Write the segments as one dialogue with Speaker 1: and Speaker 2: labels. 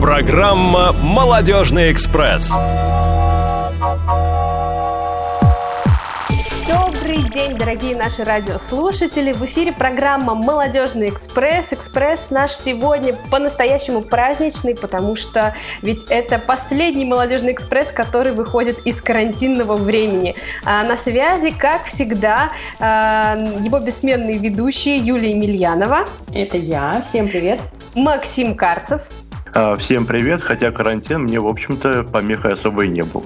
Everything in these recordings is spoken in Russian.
Speaker 1: Программа «Молодежный экспресс».
Speaker 2: Добрый день, дорогие наши радиослушатели! В эфире программа «Молодежный экспресс». Экспресс наш сегодня по-настоящему праздничный, потому что ведь это последний «Молодежный экспресс», который выходит из карантинного времени. А на связи, как всегда, а, его бессменные ведущие Юлия Емельянова.
Speaker 3: Это я. Всем привет.
Speaker 2: Максим Карцев.
Speaker 4: А, всем привет, хотя карантин мне, в общем-то, помехой особой не был.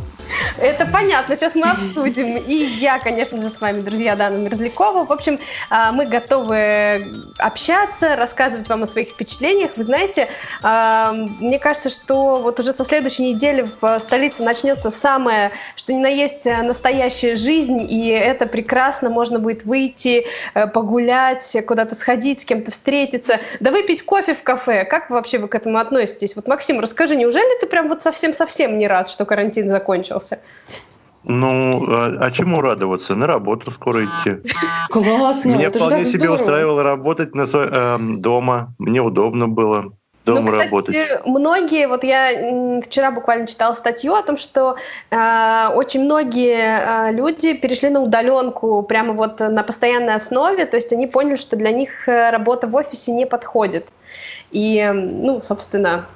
Speaker 2: Это понятно, сейчас мы обсудим. И я, конечно же, с вами, друзья, Дана Мерзлякова. В общем, а, мы готовы общаться, рассказывать вам о своих впечатлениях. Вы знаете, а, мне кажется, что вот уже со следующей недели в столице начнется самое, что ни на есть настоящая жизнь, и это прекрасно. Можно будет выйти, э, погулять, куда-то сходить, с кем-то встретиться, да выпить кофе в кафе. Как вообще вы к этому относитесь? Вот, Максим, расскажи, неужели ты прям вот совсем-совсем не рад, что карантин закончился?
Speaker 4: Ну, а, а чему радоваться? На работу скоро идти.
Speaker 3: Классно.
Speaker 4: Меня вполне себе здорово. устраивало работать на э, дома. Мне удобно было дома ну, кстати, работать.
Speaker 2: Многие, вот я вчера буквально читала статью о том, что э, очень многие э, люди перешли на удаленку прямо вот на постоянной основе, то есть они поняли, что для них э, работа в офисе не подходит. И, ну, собственно,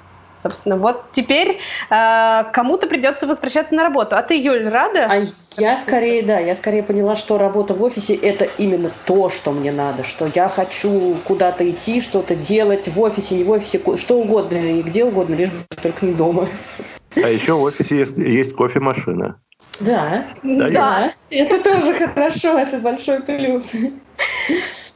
Speaker 2: Собственно, вот теперь э, кому-то придется возвращаться на работу. А ты, Юль, рада?
Speaker 3: А я скорее, да, я скорее поняла, что работа в офисе – это именно то, что мне надо, что я хочу куда-то идти, что-то делать в офисе, не в офисе, что угодно и где угодно, лишь бы только не дома.
Speaker 4: А еще в офисе есть, есть кофемашина.
Speaker 3: Да, да, да. это тоже хорошо, это большой плюс.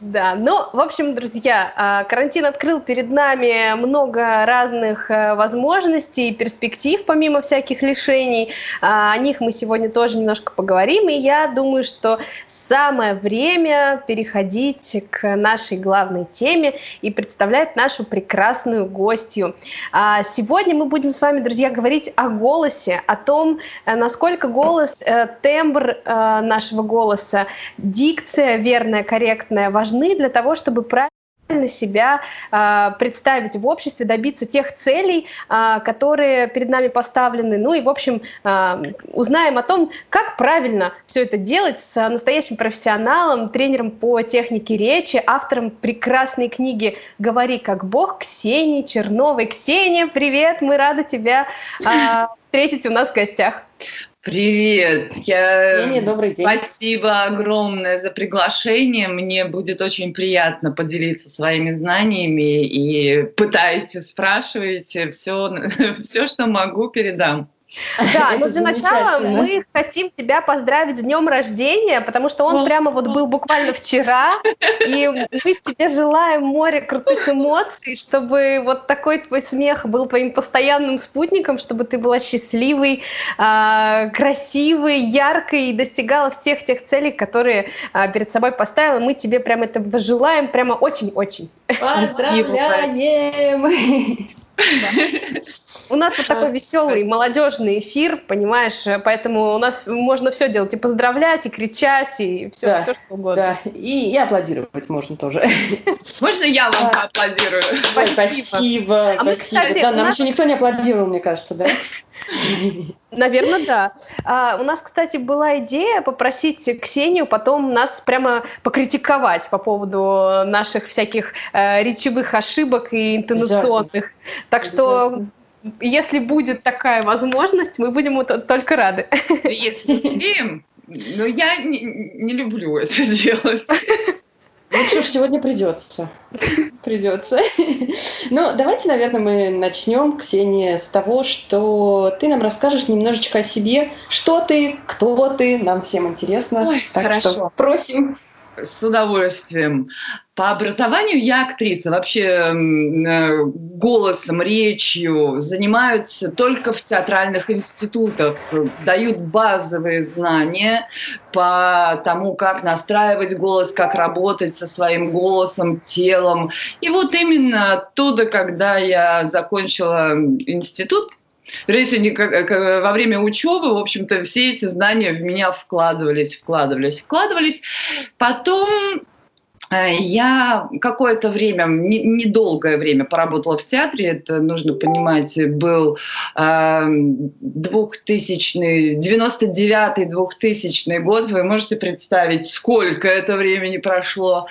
Speaker 2: Да, ну, в общем, друзья, а, карантин открыл перед нами много разных э, возможностей и перспектив, помимо всяких лишений. А, о них мы сегодня тоже немножко поговорим, и я думаю, что самое время переходить к нашей главной теме и представлять нашу прекрасную гостью. А, сегодня мы будем с вами, друзья, говорить о голосе, о том, э, насколько голос, э, тембр нашего голоса, дикция верная, корректная, важна важны для того, чтобы правильно себя э, представить в обществе, добиться тех целей, э, которые перед нами поставлены. Ну и, в общем, э, узнаем о том, как правильно все это делать с настоящим профессионалом, тренером по технике речи, автором прекрасной книги «Говори как Бог» Ксении Черновой. Ксения, привет! Мы рады тебя э, встретить у нас в гостях.
Speaker 5: Привет! Я...
Speaker 3: Ксения, добрый день.
Speaker 5: Спасибо огромное за приглашение. Мне будет очень приятно поделиться своими знаниями и пытаюсь спрашивайте все, все, что могу, передам.
Speaker 2: Да, но для начала мы хотим тебя поздравить с днем рождения, потому что он прямо вот был буквально вчера, и мы тебе желаем море крутых эмоций, чтобы вот такой твой смех был твоим постоянным спутником, чтобы ты была счастливой, а, красивой, яркой и достигала всех тех целей, которые а, перед собой поставила. Мы тебе прямо этого желаем, прямо очень-очень.
Speaker 3: Поздравляем!
Speaker 2: У нас вот такой веселый молодежный эфир, понимаешь, поэтому у нас можно все делать, и поздравлять, и кричать, и все, да, все что угодно.
Speaker 3: Да, и, и аплодировать можно тоже.
Speaker 5: Можно я вам поаплодирую?
Speaker 3: Спасибо. Спасибо. А мы, кстати, да, нам нас... еще никто не аплодировал, мне кажется, да?
Speaker 2: Наверное, да. А, у нас, кстати, была идея попросить Ксению потом нас прямо покритиковать по поводу наших всяких э, речевых ошибок и интонационных. Так что если будет такая возможность, мы будем только рады.
Speaker 5: Если успеем, но я не, не люблю это делать.
Speaker 3: Ну что ж, сегодня придется. Придется. Ну, давайте, наверное, мы начнем, Ксения, с того, что ты нам расскажешь немножечко о себе. Что ты, кто ты, нам всем интересно.
Speaker 5: Ой, так хорошо. что
Speaker 3: просим.
Speaker 5: С удовольствием. По образованию я актриса. Вообще э, голосом, речью занимаются только в театральных институтах. Дают базовые знания по тому, как настраивать голос, как работать со своим голосом, телом. И вот именно оттуда, когда я закончила институт, если во время учебы, в общем-то, все эти знания в меня вкладывались, вкладывались, вкладывались. Потом Э, я какое-то время, недолгое время поработала в театре, это нужно понимать, был 2000 99-2000 год, вы можете представить, сколько это времени прошло.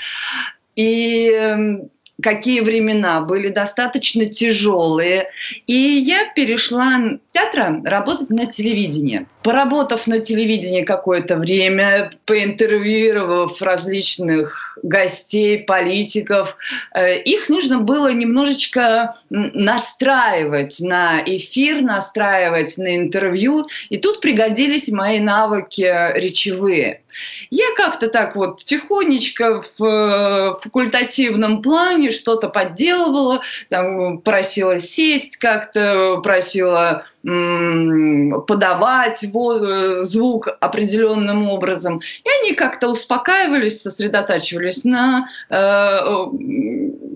Speaker 5: И эм, какие времена были достаточно тяжелые. И я перешла с театра работать на телевидении. Поработав на телевидении какое-то время, поинтервьюировав различных гостей, политиков, э, их нужно было немножечко настраивать на эфир, настраивать на интервью. И тут пригодились мои навыки речевые. Я как-то так вот тихонечко в э, факультативном плане что-то подделывала, там, просила сесть как-то, просила подавать э, звук определенным образом. И они как-то успокаивались, сосредотачивались на э,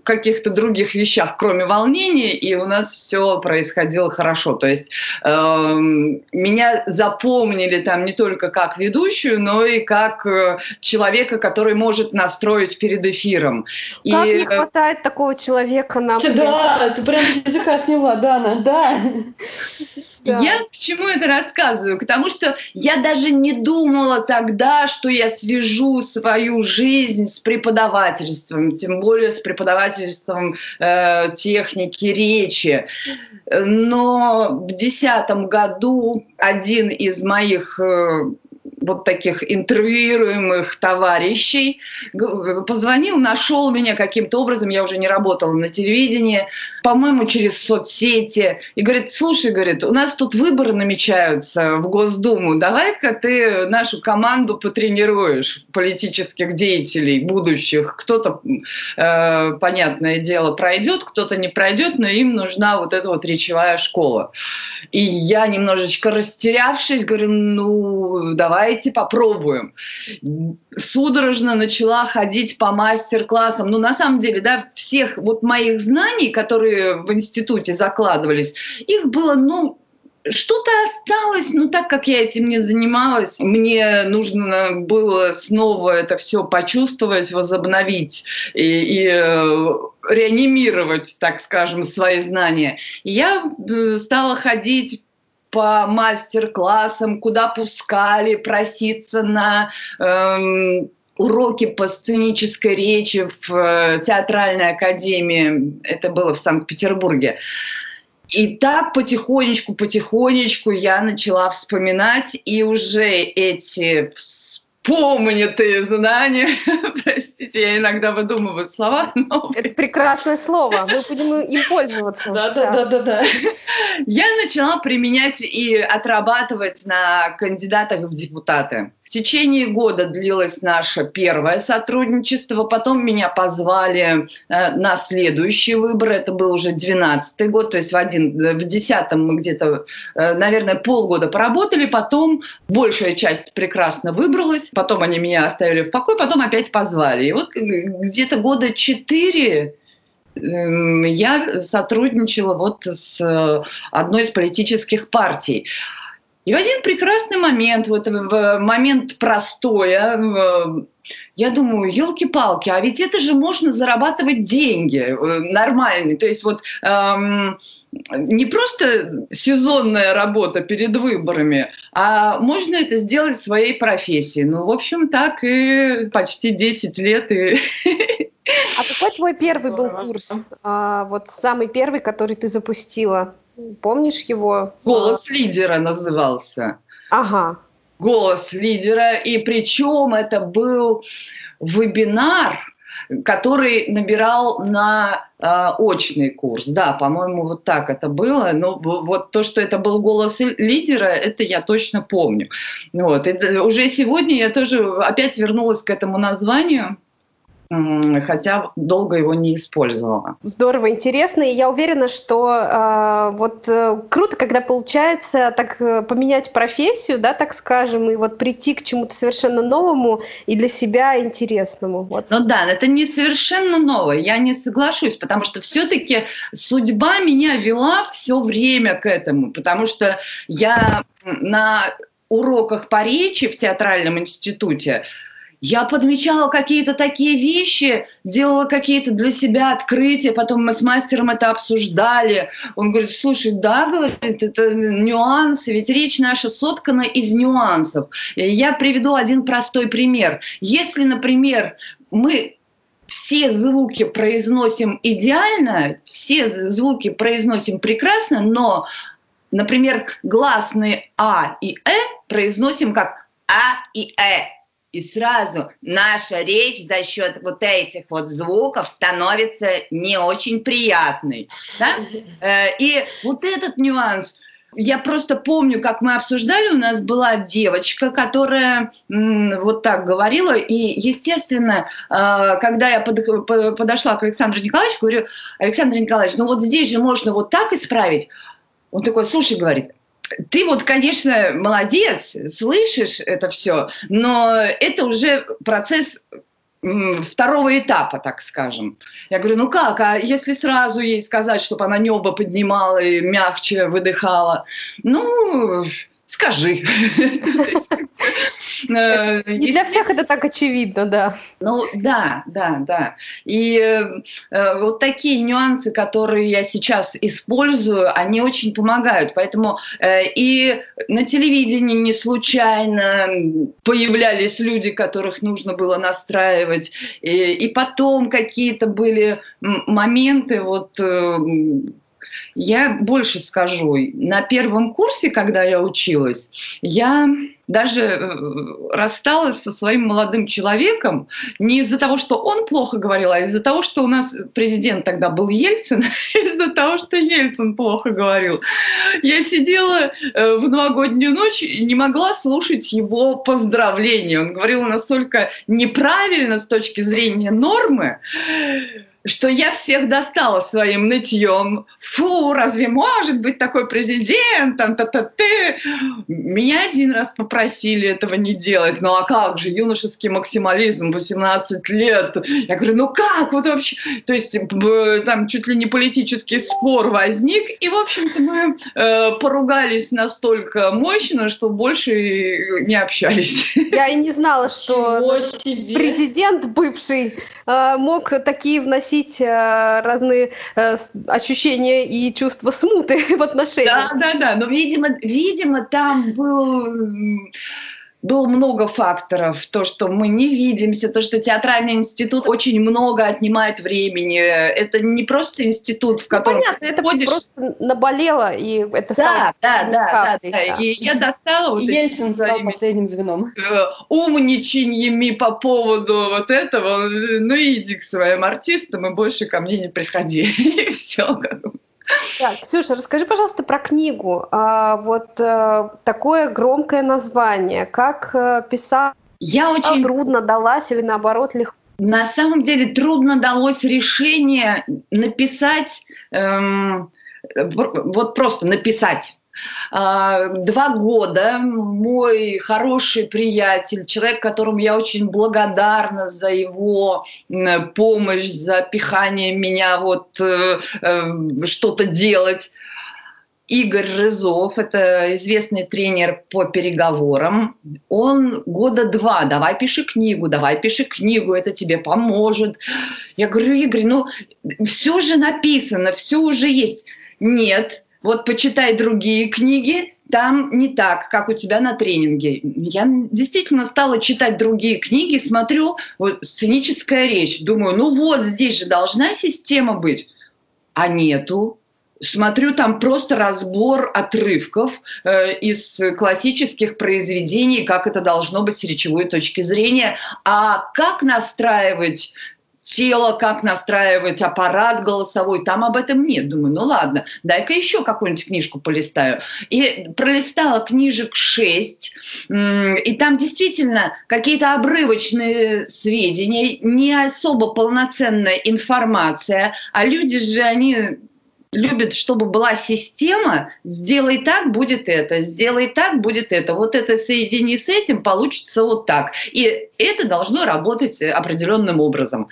Speaker 5: каких-то других вещах, кроме волнения, и у нас все происходило хорошо. То есть э, меня запомнили там не только как ведущую, но и как э, человека, который может настроить перед эфиром.
Speaker 2: Как
Speaker 5: и,
Speaker 2: не хватает такого человека нам?
Speaker 3: Да, ты прям языка сняла, Дана, да.
Speaker 5: Да. Я к чему это рассказываю? К тому, что я даже не думала тогда, что я свяжу свою жизнь с преподавательством, тем более с преподавательством э, техники речи. Но в десятом году один из моих э, вот таких интервьюируемых товарищей, позвонил, нашел меня каким-то образом, я уже не работала на телевидении, по-моему, через соцсети, и говорит, слушай, говорит, у нас тут выборы намечаются в Госдуму, давай-ка ты нашу команду потренируешь, политических деятелей будущих. Кто-то, э, понятное дело, пройдет, кто-то не пройдет, но им нужна вот эта вот речевая школа. И я немножечко растерявшись, говорю, ну, давайте попробуем. Судорожно начала ходить по мастер-классам. Ну, на самом деле, да, всех вот моих знаний, которые в институте закладывались, их было, ну, что-то осталось, но так как я этим не занималась, мне нужно было снова это все почувствовать, возобновить и, и э, реанимировать, так скажем, свои знания. Я э, стала ходить по мастер-классам, куда пускали, проситься на эм, уроки по сценической речи в э, театральной академии. Это было в Санкт-Петербурге. И так потихонечку, потихонечку я начала вспоминать, и уже эти вспомнитые знания, простите, я иногда выдумываю слова.
Speaker 2: Но... Это прекрасное слово, мы будем им пользоваться.
Speaker 3: Да, да, да, да, да.
Speaker 5: Я начала применять и отрабатывать на кандидатах в депутаты течение года длилось наше первое сотрудничество, потом меня позвали э, на следующий выбор, это был уже 12 год, то есть в, один, в 10 мы где-то, э, наверное, полгода поработали, потом большая часть прекрасно выбралась, потом они меня оставили в покое, потом опять позвали. И вот где-то года 4 эм, я сотрудничала вот с э, одной из политических партий. И в один прекрасный момент, вот в момент простоя, я думаю, елки-палки, а ведь это же можно зарабатывать деньги э, нормальные. То есть вот эм, не просто сезонная работа перед выборами, а можно это сделать в своей профессии. Ну, в общем, так и почти 10 лет. И...
Speaker 2: А какой твой первый был курс? А, вот самый первый, который ты запустила? Помнишь его?
Speaker 5: Голос лидера назывался.
Speaker 2: Ага.
Speaker 5: Голос лидера. И причем это был вебинар, который набирал на э, очный курс. Да, по-моему, вот так это было. Но вот то, что это был голос лидера, это я точно помню. Вот. И уже сегодня я тоже опять вернулась к этому названию хотя долго его не использовала.
Speaker 2: Здорово, интересно, и я уверена, что э, вот э, круто, когда получается так э, поменять профессию, да, так скажем, и вот прийти к чему-то совершенно новому и для себя интересному. Вот.
Speaker 5: Ну да, это не совершенно новое, я не соглашусь, потому что все-таки судьба меня вела все время к этому, потому что я на уроках по речи в театральном институте я подмечала какие-то такие вещи, делала какие-то для себя открытия, потом мы с мастером это обсуждали. Он говорит, слушай, да, говорит, это нюансы, ведь речь наша соткана из нюансов. Я приведу один простой пример. Если, например, мы все звуки произносим идеально, все звуки произносим прекрасно, но, например, гласные А и Э произносим как А и Э. И сразу наша речь за счет вот этих вот звуков становится не очень приятной. Да? Э, и вот этот нюанс, я просто помню, как мы обсуждали, у нас была девочка, которая вот так говорила, и, естественно, э, когда я подошла к Александру Николаевичу, говорю, Александр Николаевич, ну вот здесь же можно вот так исправить. Он такой, слушай, говорит, ты вот, конечно, молодец, слышишь это все, но это уже процесс второго этапа, так скажем. Я говорю, ну как, а если сразу ей сказать, чтобы она небо поднимала и мягче выдыхала? Ну, скажи.
Speaker 2: Э, Не для всех это так очевидно, да.
Speaker 5: Ну да, да, да. И э, вот такие нюансы, которые я сейчас использую, они очень помогают. Поэтому э, и на телевидении не случайно появлялись люди, которых нужно было настраивать. И потом какие-то были моменты, вот я больше скажу. На первом курсе, когда я училась, я даже э, рассталась со своим молодым человеком не из-за того, что он плохо говорил, а из-за того, что у нас президент тогда был Ельцин, из-за того, что Ельцин плохо говорил. Я сидела э, в новогоднюю ночь и не могла слушать его поздравления. Он говорил настолько неправильно с точки зрения нормы, что я всех достала своим нытьем. Фу, разве может быть такой президент? Та -та -та -ты. Меня один раз попросили этого не делать. Ну а как же, юношеский максимализм, 18 лет. Я говорю, ну как вот вообще? То есть там чуть ли не политический спор возник. И, в общем-то, мы э, поругались настолько мощно, что больше не общались.
Speaker 2: Я и не знала, что президент бывший э, мог такие вносить вносить э, разные э, ощущения и чувства смуты в отношениях.
Speaker 5: Да, да, да. Но, видимо, видимо, там был было много факторов. То, что мы не видимся, то, что театральный институт очень много отнимает времени. Это не просто институт, в ну, котором
Speaker 2: ну, понятно, это ходишь... просто наболело, и это
Speaker 5: да, да, да, да, да. И я достала вот
Speaker 3: Ельцин стал последним звеном.
Speaker 5: Э, умничаньями по поводу вот этого. Ну, иди к своим артистам, и больше ко мне не приходи. И все.
Speaker 2: Так, Ксюша, расскажи, пожалуйста, про книгу. А, вот а, такое громкое название. Как а, писать?
Speaker 5: Я очень
Speaker 2: трудно далась или наоборот легко?
Speaker 5: На самом деле трудно далось решение написать, эм, вот просто написать два года мой хороший приятель, человек, которому я очень благодарна за его помощь, за пихание меня вот э, э, что-то делать, Игорь Рызов, это известный тренер по переговорам, он года два, давай пиши книгу, давай пиши книгу, это тебе поможет. Я говорю, Игорь, ну все же написано, все уже есть. Нет, вот почитай другие книги, там не так, как у тебя на тренинге. Я действительно стала читать другие книги, смотрю, вот сценическая речь, думаю, ну вот здесь же должна система быть, а нету. Смотрю, там просто разбор отрывков э, из классических произведений, как это должно быть с речевой точки зрения. А как настраивать тело, как настраивать аппарат голосовой, там об этом нет. Думаю, ну ладно, дай-ка еще какую-нибудь книжку полистаю. И пролистала книжек шесть, и там действительно какие-то обрывочные сведения, не особо полноценная информация, а люди же, они любит, чтобы была система, сделай так, будет это, сделай так, будет это. Вот это соедини с этим, получится вот так. И это должно работать определенным образом.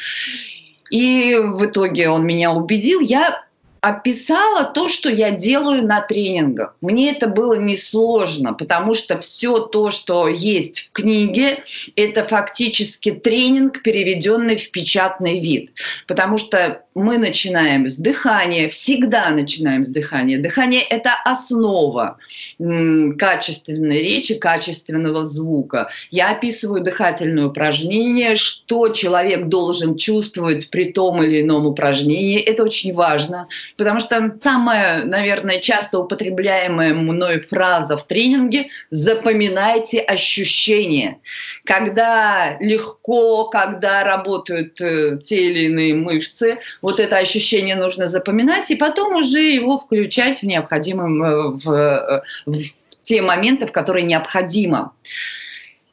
Speaker 5: И в итоге он меня убедил. Я описала то, что я делаю на тренингах. Мне это было несложно, потому что все то, что есть в книге, это фактически тренинг, переведенный в печатный вид. Потому что мы начинаем с дыхания, всегда начинаем с дыхания. Дыхание – это основа качественной речи, качественного звука. Я описываю дыхательное упражнение, что человек должен чувствовать при том или ином упражнении. Это очень важно, потому что самая, наверное, часто употребляемая мной фраза в тренинге – запоминайте ощущения. Когда легко, когда работают э, те или иные мышцы – вот это ощущение нужно запоминать, и потом уже его включать в необходимом, э, в, э, в те моменты, в которые необходимо.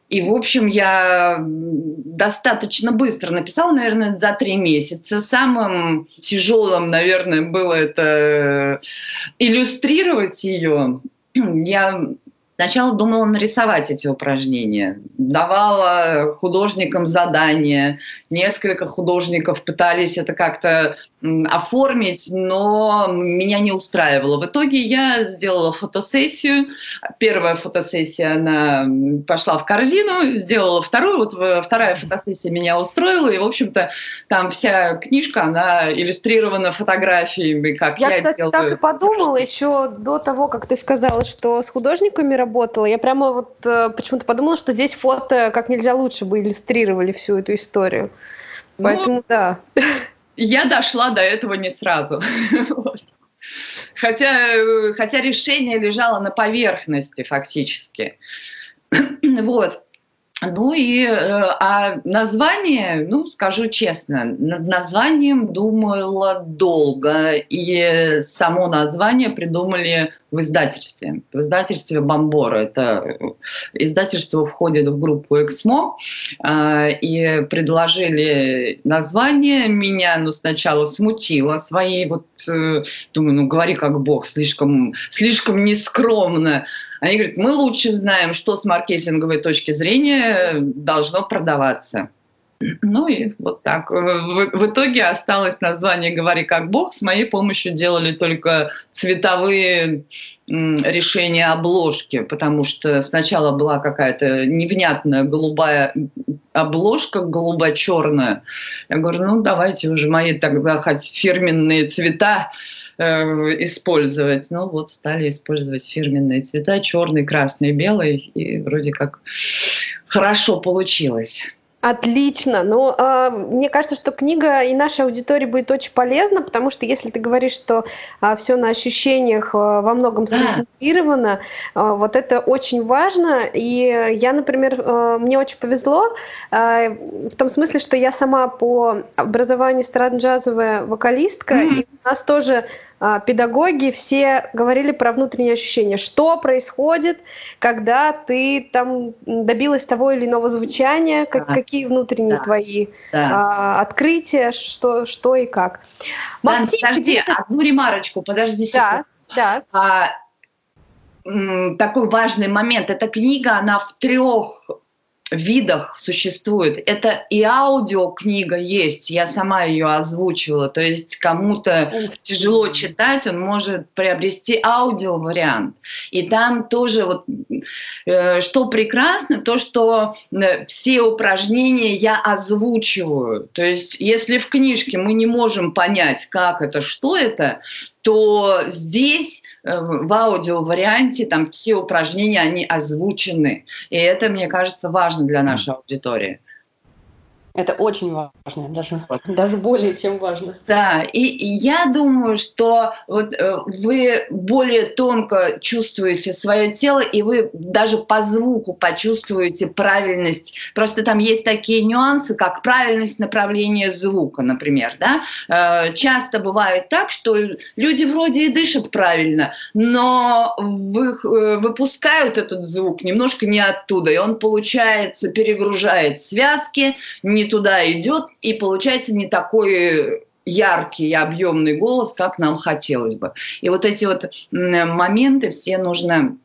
Speaker 5: И, в общем, я достаточно быстро написала, наверное, за три месяца. Самым тяжелым, наверное, было это э, иллюстрировать ее. Я Сначала думала нарисовать эти упражнения, давала художникам задания, несколько художников пытались это как-то оформить, но меня не устраивало. В итоге я сделала фотосессию. Первая фотосессия, она пошла в корзину, сделала вторую. Вот вторая фотосессия меня устроила, и, в общем-то, там вся книжка, она иллюстрирована фотографиями, как я,
Speaker 2: я кстати,
Speaker 5: делаю.
Speaker 2: так и подумала еще до того, как ты сказала, что с художниками работала. Я прямо вот э, почему-то подумала, что здесь фото как нельзя лучше бы иллюстрировали всю эту историю. Ну, Поэтому ну, да
Speaker 5: я дошла до этого не сразу. Хотя, хотя решение лежало на поверхности фактически. Вот. Ну и э, а название, ну, скажу честно, над названием думала долго, и само название придумали в издательстве. В издательстве Бомбора. Это издательство входит в группу Эксмо, э, и предложили название. Меня, ну, сначала смутило своей вот, э, думаю, ну, говори как бог, слишком, слишком нескромно. Они говорят, мы лучше знаем, что с маркетинговой точки зрения должно продаваться. Ну и вот так. В, в итоге осталось название «Говори как Бог». С моей помощью делали только цветовые решения обложки, потому что сначала была какая-то невнятная голубая обложка, голубо-черная. Я говорю, ну давайте уже мои тогда хоть фирменные цвета Э, использовать. Ну вот стали использовать фирменные цвета, черный, красный, белый, и вроде как хорошо получилось.
Speaker 2: Отлично. Ну, э, мне кажется, что книга и нашей аудитории будет очень полезна, потому что если ты говоришь, что э, все на ощущениях э, во многом сконцентрировано, э, вот это очень важно. И я, например, э, мне очень повезло э, в том смысле, что я сама по образованию эстрадно-джазовая вокалистка, mm-hmm. и у нас тоже а, педагоги все говорили про внутренние ощущения. Что происходит, когда ты там добилась того или иного звучания, как, да. какие внутренние да. твои да. А, открытия, что, что и как.
Speaker 5: Максим, да, подожди, одну ремарочку, подожди секунду. Да, да. А, такой важный момент. Эта книга, она в трех видах существует. Это и аудиокнига есть, я сама ее озвучивала. То есть кому-то тяжело читать, он может приобрести аудиовариант. И там тоже вот э, что прекрасно, то что э, все упражнения я озвучиваю. То есть если в книжке мы не можем понять, как это, что это, то здесь в аудиоварианте там все упражнения, они озвучены. И это, мне кажется, важно для нашей аудитории.
Speaker 3: Это очень важно, даже, даже более чем важно.
Speaker 5: Да, и, и я думаю, что вот э, вы более тонко чувствуете свое тело, и вы даже по звуку почувствуете правильность. Просто там есть такие нюансы, как правильность направления звука, например. Да? Э, часто бывает так, что люди вроде и дышат правильно, но вы, э, выпускают этот звук немножко не оттуда, и он, получается, перегружает связки, не туда идет, и получается не такой яркий и объемный голос, как нам хотелось бы. И вот эти вот моменты все нужно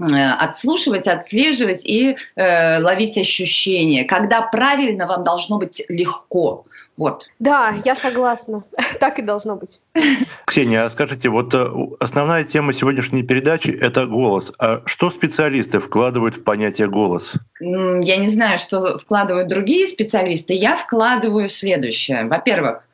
Speaker 5: отслушивать, отслеживать и э, ловить ощущения. Когда правильно, вам должно быть легко. Вот.
Speaker 2: Да, я согласна. так и должно быть.
Speaker 4: Ксения, а скажите, вот э, основная тема сегодняшней передачи — это голос. А что специалисты вкладывают в понятие голос?
Speaker 5: Я не знаю, что вкладывают другие специалисты. Я вкладываю следующее. Во-первых,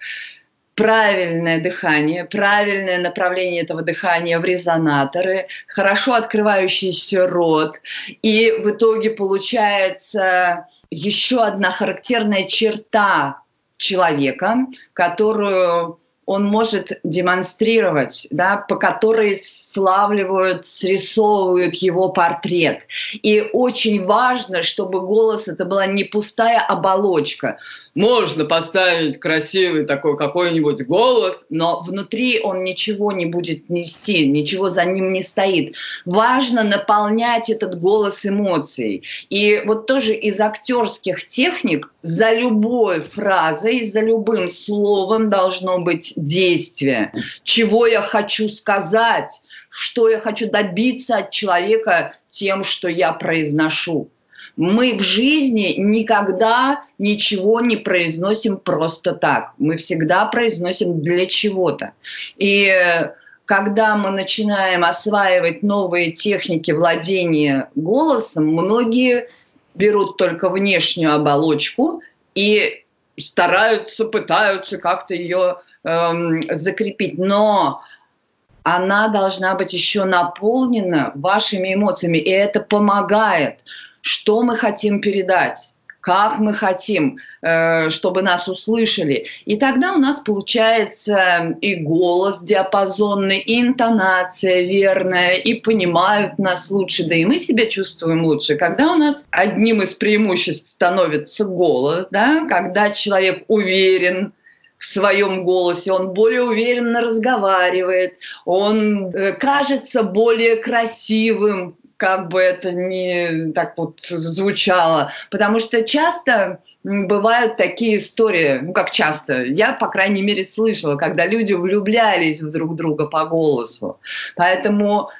Speaker 5: правильное дыхание, правильное направление этого дыхания в резонаторы, хорошо открывающийся рот. И в итоге получается еще одна характерная черта человека, которую он может демонстрировать, да, по которой славливают, срисовывают его портрет. И очень важно, чтобы голос это была не пустая оболочка. Можно поставить красивый такой какой-нибудь голос, но внутри он ничего не будет нести, ничего за ним не стоит. Важно наполнять этот голос эмоцией. И вот тоже из актерских техник за любой фразой, за любым словом должно быть действие. Чего я хочу сказать, что я хочу добиться от человека тем, что я произношу. Мы в жизни никогда ничего не произносим просто так. Мы всегда произносим для чего-то. И когда мы начинаем осваивать новые техники владения голосом, многие берут только внешнюю оболочку и стараются, пытаются как-то ее эм, закрепить. Но она должна быть еще наполнена вашими эмоциями, и это помогает. Что мы хотим передать? как мы хотим, э, чтобы нас услышали. И тогда у нас получается и голос диапазонный, и интонация верная, и понимают нас лучше, да и мы себя чувствуем лучше. Когда у нас одним из преимуществ становится голос, да, когда человек уверен, в своем голосе, он более уверенно разговаривает, он э, кажется более красивым, как бы это ни так вот звучало. Потому что часто бывают такие истории, ну как часто, я, по крайней мере, слышала, когда люди влюблялись в друг друга по голосу. Поэтому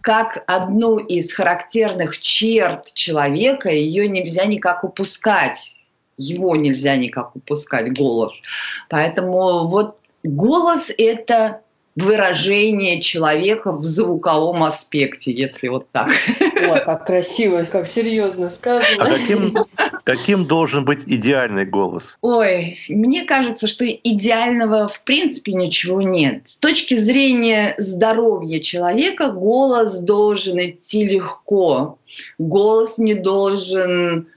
Speaker 5: как одну из характерных черт человека, ее нельзя никак упускать его нельзя никак упускать, голос. Поэтому вот голос – это выражение человека в звуковом аспекте, если вот так.
Speaker 3: Ой, как красиво, как серьезно сказано.
Speaker 4: А каким, каким должен быть идеальный голос?
Speaker 5: Ой, мне кажется, что идеального в принципе ничего нет. С точки зрения здоровья человека голос должен идти легко. Голос не должен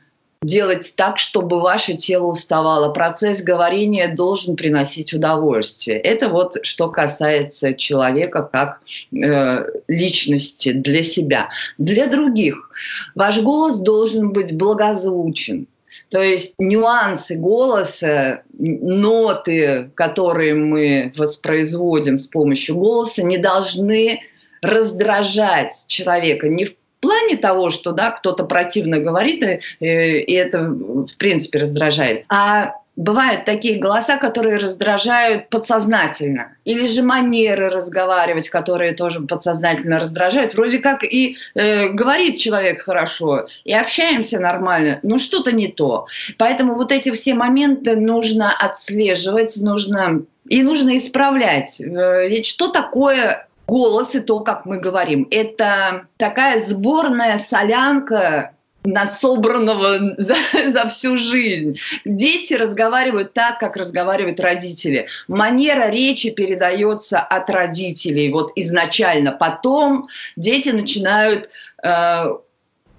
Speaker 5: делать так, чтобы ваше тело уставало. Процесс говорения должен приносить удовольствие. Это вот что касается человека как э, личности для себя. Для других ваш голос должен быть благозвучен. То есть нюансы голоса, ноты, которые мы воспроизводим с помощью голоса, не должны раздражать человека ни в плане того, что да, кто-то противно говорит, и, и это в принципе раздражает. А бывают такие голоса, которые раздражают подсознательно. Или же манеры разговаривать, которые тоже подсознательно раздражают. Вроде как и э, говорит человек хорошо, и общаемся нормально, но что-то не то. Поэтому вот эти все моменты нужно отслеживать, нужно и нужно исправлять. Э, ведь что такое голос и то, как мы говорим. Это такая сборная солянка насобранного за, за всю жизнь. Дети разговаривают так, как разговаривают родители. Манера речи передается от родителей вот изначально. Потом дети начинают э,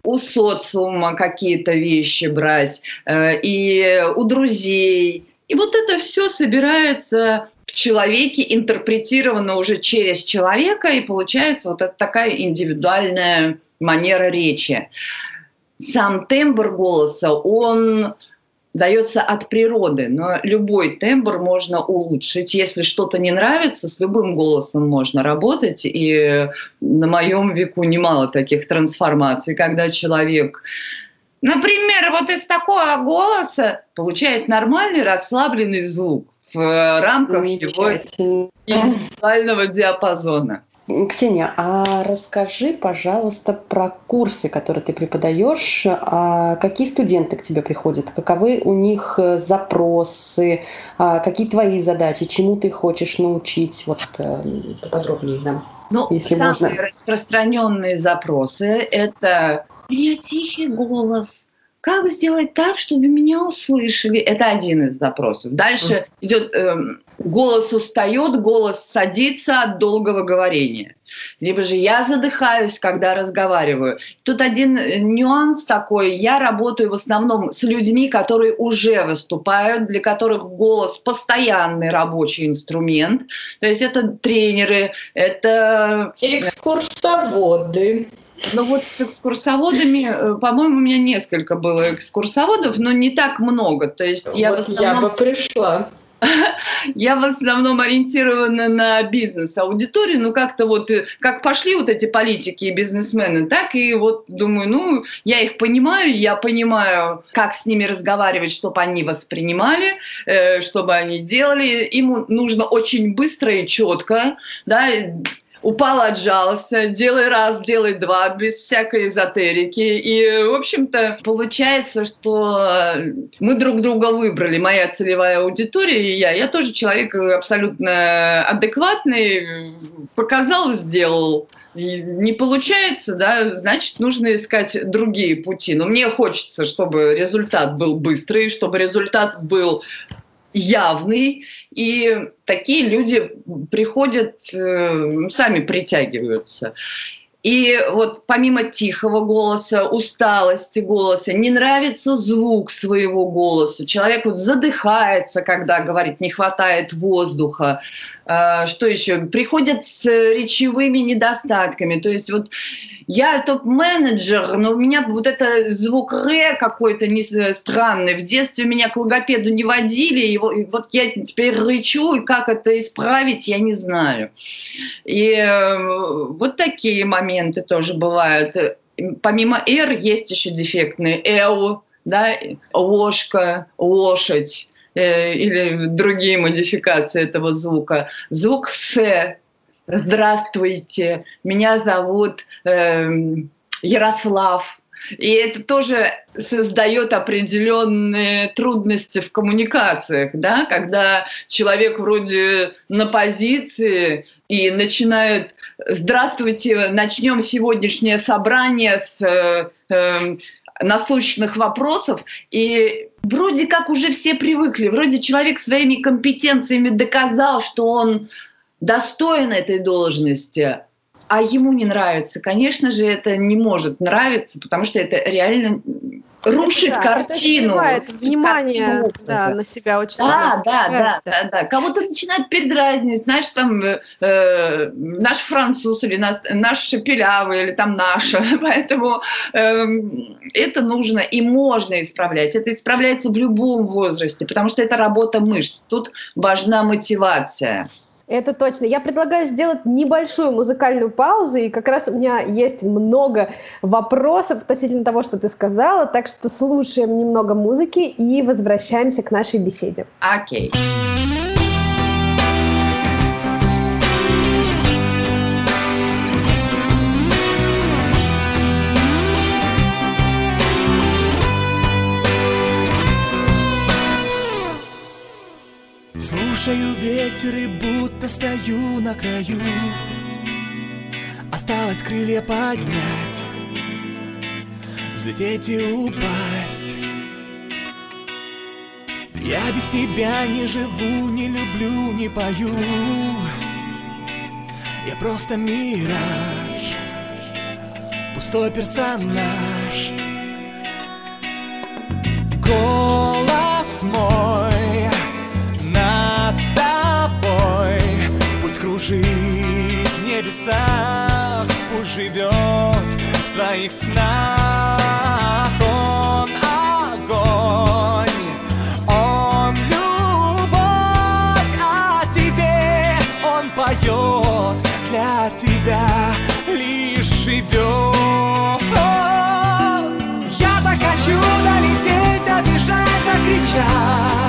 Speaker 5: у социума какие-то вещи брать, э, и у друзей. И вот это все собирается в человеке интерпретировано уже через человека, и получается вот это такая индивидуальная манера речи. Сам тембр голоса, он дается от природы, но любой тембр можно улучшить. Если что-то не нравится, с любым голосом можно работать. И на моем веку немало таких трансформаций, когда человек Например, вот из такого голоса получает нормальный расслабленный звук в рамках его индивидуального диапазона.
Speaker 3: Ксения, а расскажи, пожалуйста, про курсы, которые ты преподаешь. А какие студенты к тебе приходят? Каковы у них э, запросы? А какие твои задачи? Чему ты хочешь научить? Вот э, подробнее нам.
Speaker 5: Ну, если самые можно. распространенные запросы – это «У меня тихий голос», как сделать так, чтобы меня услышали? Это один из запросов. Дальше идет э, голос устает, голос садится от долгого говорения. Либо же я задыхаюсь, когда разговариваю. Тут один э, нюанс такой. Я работаю в основном с людьми, которые уже выступают, для которых голос постоянный рабочий инструмент. То есть это тренеры, это...
Speaker 3: Экскурсоводы.
Speaker 5: Ну вот с экскурсоводами, э, по-моему, у меня несколько было экскурсоводов, но не так много. То есть я,
Speaker 3: вот основном... я бы пришла.
Speaker 5: Я в основном ориентирована на бизнес-аудиторию, ну как-то вот, э, как пошли вот эти политики и бизнесмены, так и вот думаю, ну, я их понимаю, я понимаю, как с ними разговаривать, чтобы они воспринимали, э, чтобы они делали. Им нужно очень быстро и четко, да, упал, отжался, делай раз, делай два, без всякой эзотерики. И, в общем-то, получается, что мы друг друга выбрали, моя целевая аудитория и я. Я тоже человек абсолютно адекватный, показал, сделал. Не получается, да, значит, нужно искать другие пути. Но мне хочется, чтобы результат был быстрый, чтобы результат был явный, и такие люди приходят, э, сами притягиваются. И вот помимо тихого голоса, усталости голоса, не нравится звук своего голоса. Человек вот задыхается, когда говорит, не хватает воздуха. А, что еще? Приходят с речевыми недостатками. То есть вот я топ-менеджер, но у меня вот это звук ре какой-то не странный. В детстве меня к логопеду не водили, и вот я теперь рычу, и как это исправить, я не знаю. И э, вот такие моменты тоже бывают. Помимо «р» есть еще дефектные «эу», да, «ложка», «лошадь» э, или другие модификации этого звука. Звук «с» здравствуйте, меня зовут э, Ярослав. И это тоже создает определенные трудности в коммуникациях, да, когда человек вроде на позиции и начинает «Здравствуйте, начнем сегодняшнее собрание с э, э, насущных вопросов», и вроде как уже все привыкли, вроде человек своими компетенциями доказал, что он достоин этой должности, а ему не нравится, конечно же, это не может нравиться, потому что это реально рушит это, картину.
Speaker 2: Это внимание картину. Да, на себя очень
Speaker 5: да, да, да, да, да. Кого-то начинает передразнить, знаешь, там э, наш француз или наш, наш шепелявый или там наша. Поэтому э, это нужно и можно исправлять. Это исправляется в любом возрасте, потому что это работа мышц. Тут важна мотивация.
Speaker 2: Это точно. Я предлагаю сделать небольшую музыкальную паузу, и как раз у меня есть много вопросов относительно того, что ты сказала, так что слушаем немного музыки и возвращаемся к нашей беседе.
Speaker 5: Окей. Okay.
Speaker 6: Слушаю ветер и будто стою на краю. Осталось крылья поднять Взлететь и упасть. Я без тебя не живу, не люблю, не пою. Я просто мираж Пустой персонаж небесах, пусть в твоих снах. Он огонь, он любовь, а тебе он поет, для тебя лишь живет. Я так хочу долететь, добежать, докричать.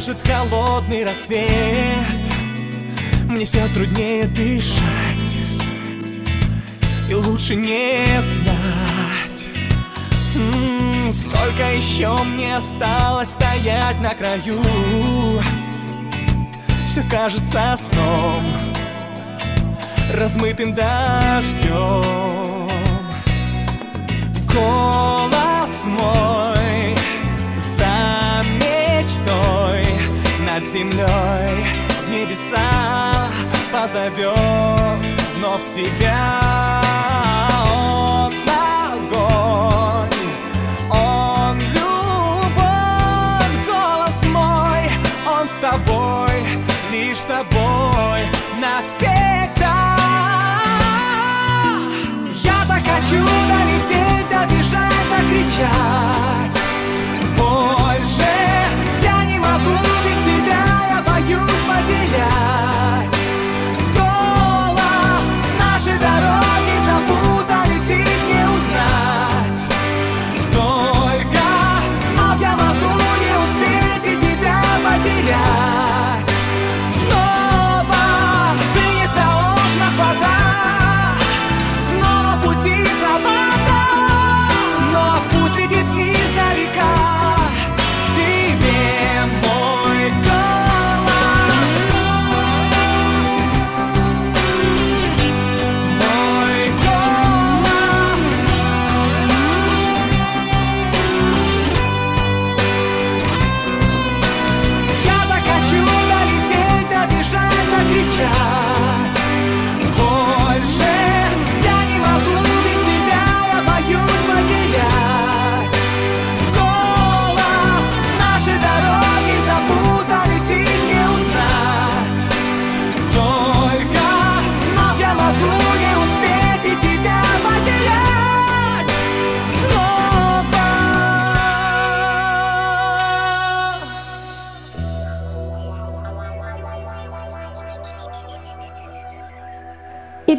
Speaker 6: Ляжет холодный рассвет. Мне все труднее дышать И лучше не знать. Сколько еще мне осталось стоять на краю? Все кажется сном Размытым дождем небеса позовет вновь тебя. Он огонь, он любовь, голос мой, он с тобой, лишь с тобой навсегда. Я так хочу долететь, добежать, докричать.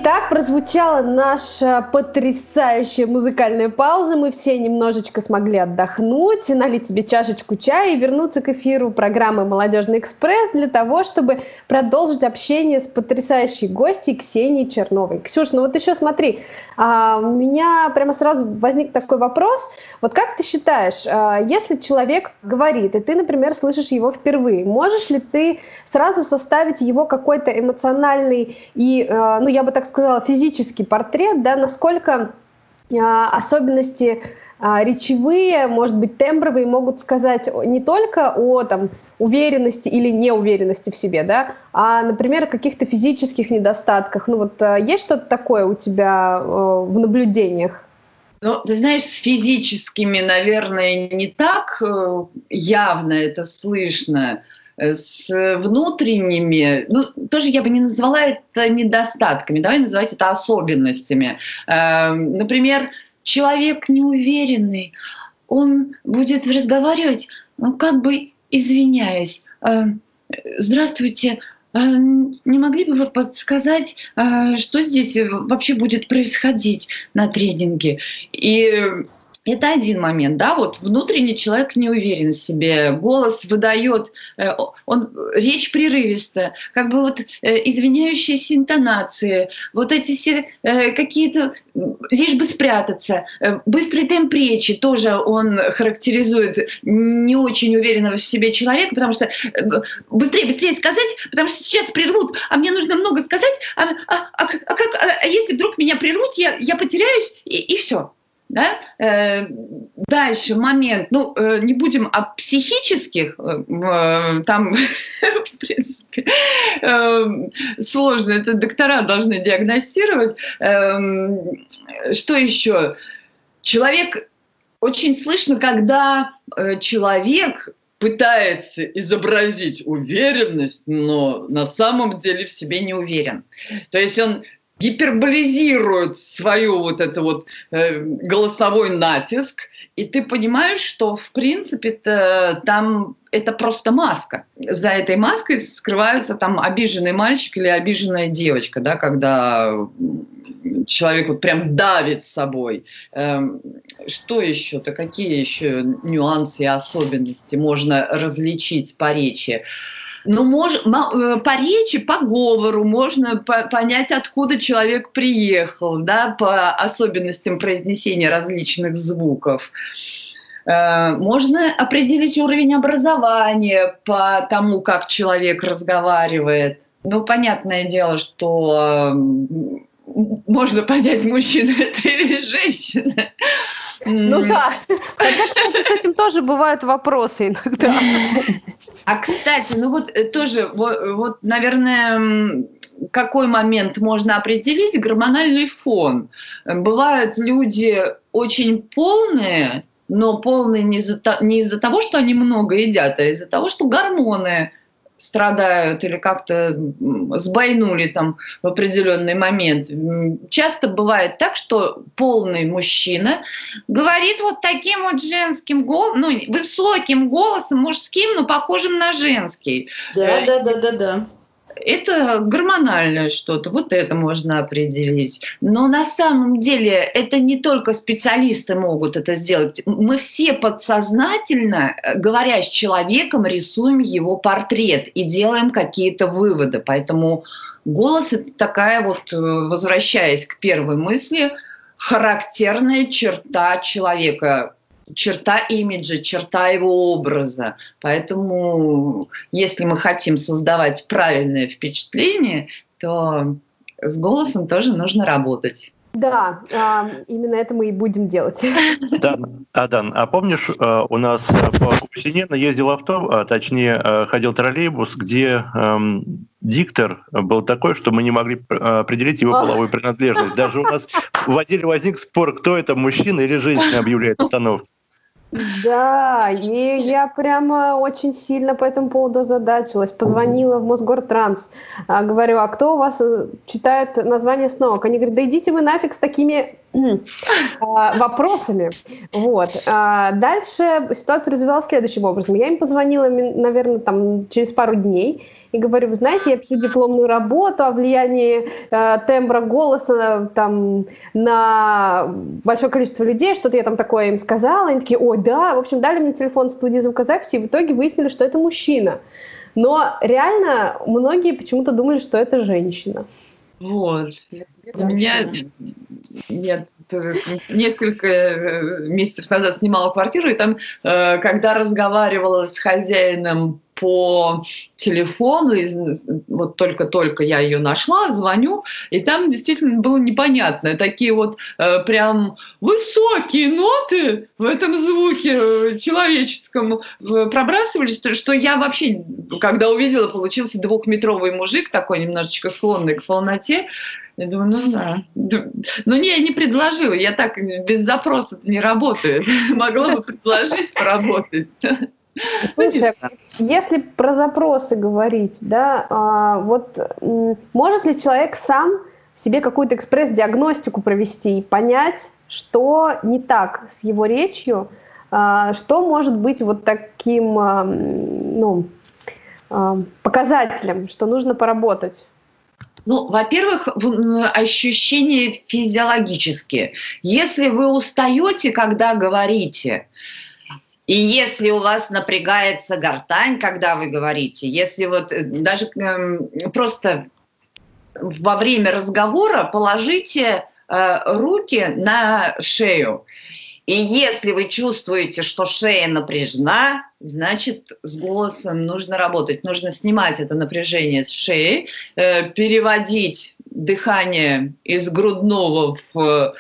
Speaker 2: Итак, прозвучала наша потрясающая музыкальная пауза. Мы все немножечко смогли отдохнуть, налить себе чашечку чая и вернуться к эфиру программы «Молодежный экспресс» для того, чтобы продолжить общение с потрясающей гостьей Ксенией Черновой. Ксюш, ну вот еще смотри, а, у меня прямо сразу возник такой вопрос. Вот как ты считаешь, а, если человек говорит, и ты, например, слышишь его впервые, можешь ли ты сразу составить его какой-то эмоциональный и, э, ну, я бы так сказала, физический портрет, да, насколько э, особенности э, речевые, может быть, тембровые могут сказать не только о там, уверенности или неуверенности в себе, да, а, например, о каких-то физических недостатках. Ну вот э, есть что-то такое у тебя в наблюдениях?
Speaker 5: Ну, ты знаешь, с физическими, наверное, не так э, явно это слышно. Э, С внутренними, ну, тоже я бы не назвала это недостатками, давай называть это особенностями. Э, Например, человек неуверенный, он будет разговаривать, ну, как бы извиняясь. Э, Здравствуйте, а не могли бы вы подсказать, а, что здесь вообще будет происходить на тренинге? И это один момент, да, вот внутренний человек не уверен в себе, голос выдает, э, он речь прерывистая, как бы вот э, извиняющиеся интонации, вот эти все э, какие-то, лишь бы спрятаться, быстрый темп речи тоже он характеризует не очень уверенного в себе человека, потому что быстрее, быстрее сказать, потому что сейчас прервут, а мне нужно много сказать, а, а- а а как, а- а если вдруг меня прервут, я, я потеряюсь и, и все. Да? Э, Дальше момент, ну э, не будем о психических, э, там в принципе сложно, это доктора должны диагностировать. Эм, Что еще? Человек очень слышно, когда человек пытается изобразить уверенность, но на самом деле в себе не уверен. То есть он гиперболизирует свою вот это вот э, голосовой натиск, и ты понимаешь, что в принципе-то там это просто маска. За этой маской скрываются там обиженный мальчик или обиженная девочка, да, когда человек вот прям давит собой. Эм, что еще-то, какие еще нюансы и особенности можно различить по речи? Ну, мож, э, по речи, по говору можно по, понять, откуда человек приехал, да, по особенностям произнесения различных звуков. Э, можно определить уровень образования по тому, как человек разговаривает. Ну, понятное дело, что можно понять, мужчина это или женщина.
Speaker 2: Ну да. Хотя, кстати, с этим тоже бывают вопросы иногда.
Speaker 5: А, кстати, ну вот э, тоже, вот, вот, наверное, какой момент можно определить? Гормональный фон. Бывают люди очень полные, но полные не из-за, не из-за того, что они много едят, а из-за того, что гормоны страдают или как-то сбойнули там в определенный момент. Часто бывает так, что полный мужчина говорит вот таким вот женским голосом, ну, высоким голосом, мужским, но похожим на женский.
Speaker 3: Да, да, да, да, да
Speaker 5: это гормональное что-то, вот это можно определить. Но на самом деле это не только специалисты могут это сделать. Мы все подсознательно, э, говоря с человеком, рисуем его портрет и делаем какие-то выводы. Поэтому голос – это такая вот, э, возвращаясь к первой мысли, характерная черта человека черта имиджа, черта его образа. Поэтому, если мы хотим создавать правильное впечатление, то с голосом тоже нужно работать.
Speaker 2: Да, а, именно это мы и будем делать.
Speaker 4: Дан, Адан, а помнишь, э, у нас по Купсинена ездил авто, а точнее э, ходил троллейбус, где эм, диктор был такой, что мы не могли э, определить его половую принадлежность. Даже у нас в отделе возник спор, кто это, мужчина или женщина объявляет остановку.
Speaker 2: Да, и я прямо очень сильно по этому поводу озадачилась. Позвонила в Мосгортранс, а, говорю, а кто у вас э, читает название снова? Они говорят, да идите вы нафиг с такими а, вопросами. Вот. А дальше ситуация развивалась следующим образом. Я им позвонила, наверное, там через пару дней, и говорю, вы знаете, я пишу дипломную работу о влиянии э, тембра голоса там, на большое количество людей, что-то я там такое им сказала, они такие, ой, да, в общем, дали мне телефон студии звукозаписи, и в итоге выяснили, что это мужчина. Но реально многие почему-то думали, что это женщина.
Speaker 5: Вот. У меня я несколько э, месяцев назад снимала квартиру, и там, э, когда разговаривала с хозяином по телефону, и вот только-только я ее нашла, звоню, и там действительно было непонятно. Такие вот э, прям высокие ноты в этом звуке э, человеческом э, пробрасывались, что, я вообще, когда увидела, получился двухметровый мужик, такой немножечко склонный к полноте, я думаю, ну да. Ну не, я не предложила, я так без запроса не работаю. Могла бы предложить поработать.
Speaker 2: Слушай, если про запросы говорить, да, а, вот может ли человек сам себе какую-то экспресс-диагностику провести и понять, что не так с его речью, а, что может быть вот таким а, ну, показателем, что нужно поработать?
Speaker 5: Ну, во-первых, ощущения физиологические. Если вы устаете, когда говорите, и если у вас напрягается гортань, когда вы говорите, если вот э, даже э, просто во время разговора положите э, руки на шею. И если вы чувствуете, что шея напряжена, значит, с голосом нужно работать. Нужно снимать это напряжение с шеи, э, переводить дыхание из грудного в